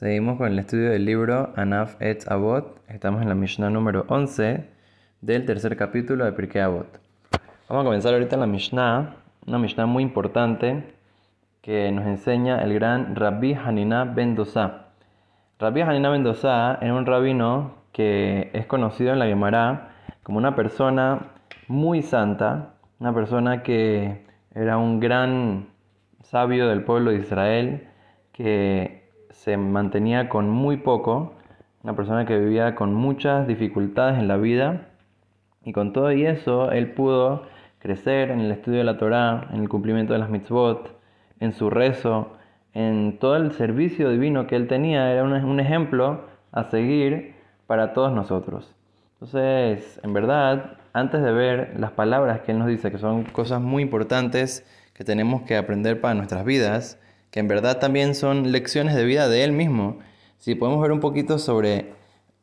Seguimos con el estudio del libro Anaf et Avot. Estamos en la Mishnah número 11 del tercer capítulo de Pirkei Avot. Vamos a comenzar ahorita en la Mishnah, una Mishnah muy importante que nos enseña el gran Rabbi Hanina ben Dosa. Rabbi Hanina ben Dosa era un rabino que es conocido en la Gemara como una persona muy santa, una persona que era un gran sabio del pueblo de Israel, que se mantenía con muy poco, una persona que vivía con muchas dificultades en la vida y con todo y eso él pudo crecer en el estudio de la Torá, en el cumplimiento de las mitzvot, en su rezo, en todo el servicio divino que él tenía, era un, ejemplo a seguir para todos nosotros. Entonces, en verdad, antes de ver las palabras que él nos dice, que son cosas muy importantes que tenemos que aprender para nuestras vidas, que en verdad también son lecciones de vida de él mismo. Si podemos ver un poquito sobre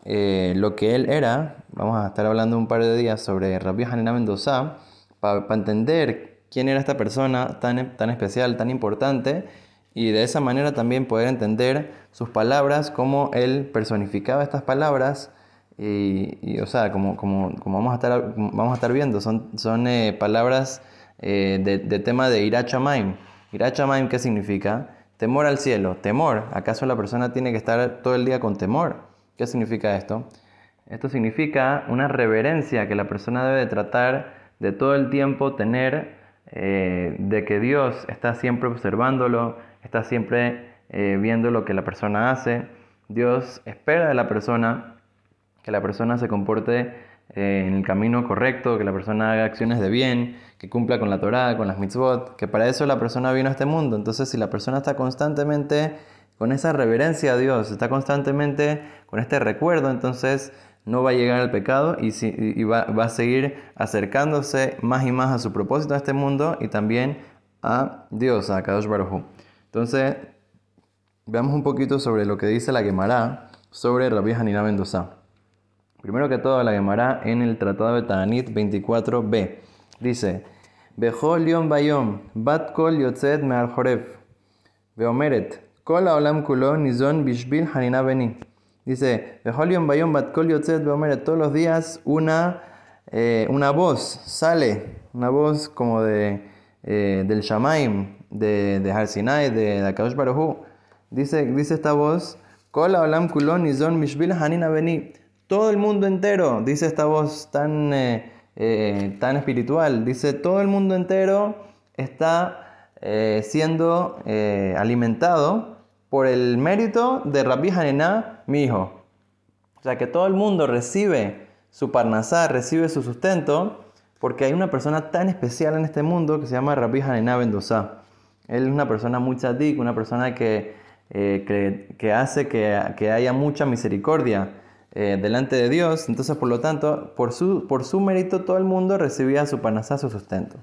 eh, lo que él era, vamos a estar hablando un par de días sobre Rabbi Hanina Mendoza, para entender quién era esta persona tan, tan especial, tan importante, y de esa manera también poder entender sus palabras, cómo él personificaba estas palabras, y, o sea, como, como, como, vamos, a estar, vamos a estar viendo, son, son eh, palabras eh, de, de, tema de Irachamaim Irachamaim, ¿qué significa? Temor al cielo. Temor. ¿Acaso la persona tiene que estar todo el día con temor? ¿Qué significa esto? Esto significa una reverencia que la persona debe tratar de todo el tiempo tener, eh, de que Dios está siempre observándolo, está siempre eh, viendo lo que la persona hace. Dios espera de la persona que la persona se comporte eh, en el camino correcto, que la persona haga acciones de bien, que cumpla con la Torah, con las mitzvot, que para eso la persona vino a este mundo. Entonces, si la persona está constantemente con esa reverencia a Dios, está constantemente con este recuerdo, entonces no va a llegar al pecado y, va, a seguir acercándose más y más a su propósito a este mundo y también a Dios, a Kadosh Baruj Entonces, veamos un poquito sobre lo que dice la Gemara sobre Rabbi Hanina Mendoza. Primero que todo, la Gemara en el Tratado de Ta'anit 24b dice: Bejol Yom Bayom, Bat Kol Yotzet Me'al Joref, Beomeret, Kol Olam Kulo Nizon Bishbil Hanina Beni. Dice: Bejol Yom Bayom, Bat Kol Yotzet Beomeret, todos los días una, eh, una voz sale, una voz como de, eh, del Shamaim, de, de Har Sinai, de, de Akadosh Baruj Dice, dice esta voz: Kol Olam Kulo Nizon Bishbil Hanina Beni todo el mundo entero, dice esta voz tan, eh, eh, tan espiritual, dice todo el mundo entero está eh, siendo alimentado por el mérito de Rabbi Hanená, mi hijo. O sea que todo el mundo recibe su parnasá, recibe su sustento, porque hay una persona tan especial en este mundo que se llama Rabbi Hanená Bendosa. Él es una persona muy tzadik, una persona que, que, hace que, que haya mucha misericordia eh, delante de Dios. Entonces, por lo tanto, por su, por su mérito todo el mundo recibía su panasá, su sustento.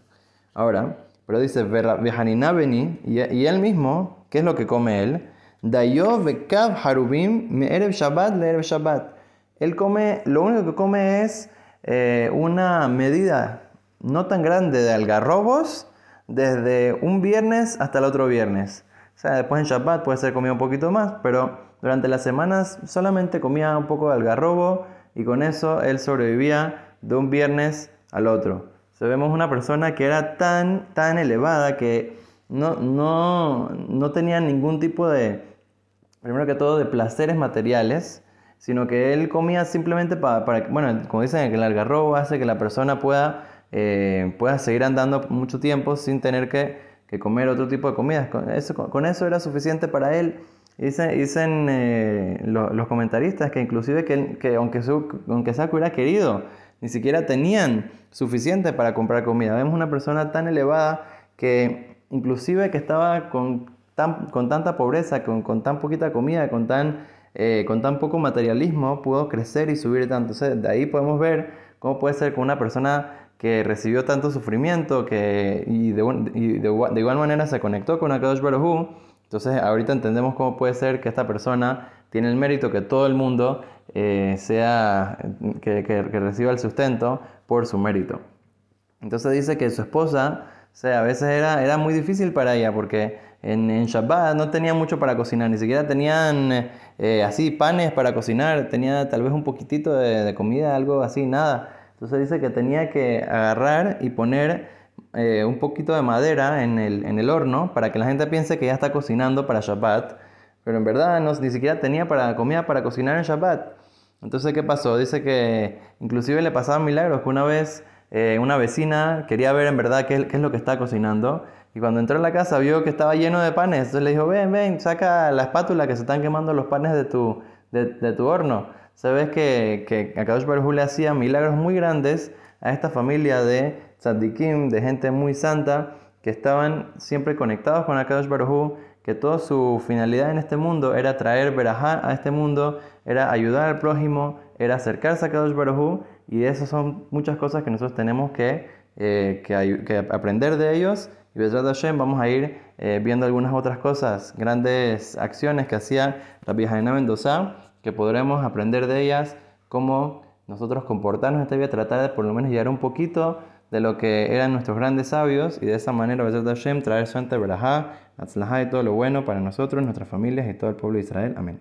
Ahora, pero dice, Beni, y, él mismo, ¿qué es lo que come él? Dayo bekav harubim erev shabbat le shabbat. Él come, lo único que come es eh, una medida no tan grande de algarrobos desde un viernes hasta el otro viernes. O sea, después en Shabbat puede ser comido un poquito más, pero durante las semanas solamente comía un poco de algarrobo y con eso él sobrevivía de un viernes al otro. O vemos una persona que era tan, tan elevada que no, no, no tenía ningún tipo de, primero que todo, de placeres materiales, sino que él comía simplemente para, para bueno, como dicen, el algarrobo hace que la persona pueda, eh, pueda seguir andando mucho tiempo sin tener que, que comer otro tipo de comidas. Con eso, con eso era suficiente para él Dicen, eh, los comentaristas que inclusive que, aunque, su, aunque hubiera querido, ni siquiera tenían suficiente para comprar comida. Vemos una persona tan elevada que inclusive que estaba con, tan, con tanta pobreza, con, con, tan poquita comida, con tan, eh, con tan poco materialismo, pudo crecer y subir tanto. Entonces, de ahí podemos ver cómo puede ser que una persona que recibió tanto sufrimiento que, y, de, igual manera se conectó con Akadosh Baruj entonces ahorita entendemos cómo puede ser que esta persona tiene el mérito que todo el mundo eh, sea, que, reciba el sustento por su mérito. Entonces dice que su esposa O sea, a veces era, era muy difícil para ella porque en, en Shabbat no tenía mucho para cocinar, ni siquiera tenían eh, así panes para cocinar, tenía tal vez un poquitito de, comida, algo así, nada. Entonces dice que tenía que agarrar y poner eh, un poquito de madera en el, en el horno para que la gente piense que ya está cocinando para Shabbat, pero en verdad no, ni siquiera tenía para, comida para cocinar en Shabbat. Entonces, ¿qué pasó? Dice que inclusive le pasaban milagros, que una vez eh, una vecina quería ver en verdad qué, es lo que está cocinando. Y cuando entró a la casa vio que estaba lleno de panes. Entonces le dijo, ven, ven, saca la espátula que se están quemando los panes de tu, de, de tu horno. Sabes que, que Akadosh Baruj le hacía milagros muy grandes a esta familia de tzaddikim, de gente muy santa, que estaban siempre conectados con Akadosh Baruj que toda su finalidad en este mundo era traer verajá a este mundo, era ayudar al prójimo, era acercarse a Kadosh y esas son muchas cosas que nosotros tenemos que, eh, que, aprender de ellos. Y Bezrat Hashem vamos a ir eh, viendo algunas otras cosas, grandes acciones que hacía Rabbi Jaina Mendoza, que podremos aprender de ellas, cómo nosotros comportarnos en esta vida, tratar de por lo menos llegar un poquito de lo que eran nuestros grandes sabios y de esa manera Bezrat Hashem traer suerte, verajá, atzlajá y todo lo bueno para nosotros, nuestras familias y todo el pueblo de Israel. Amén.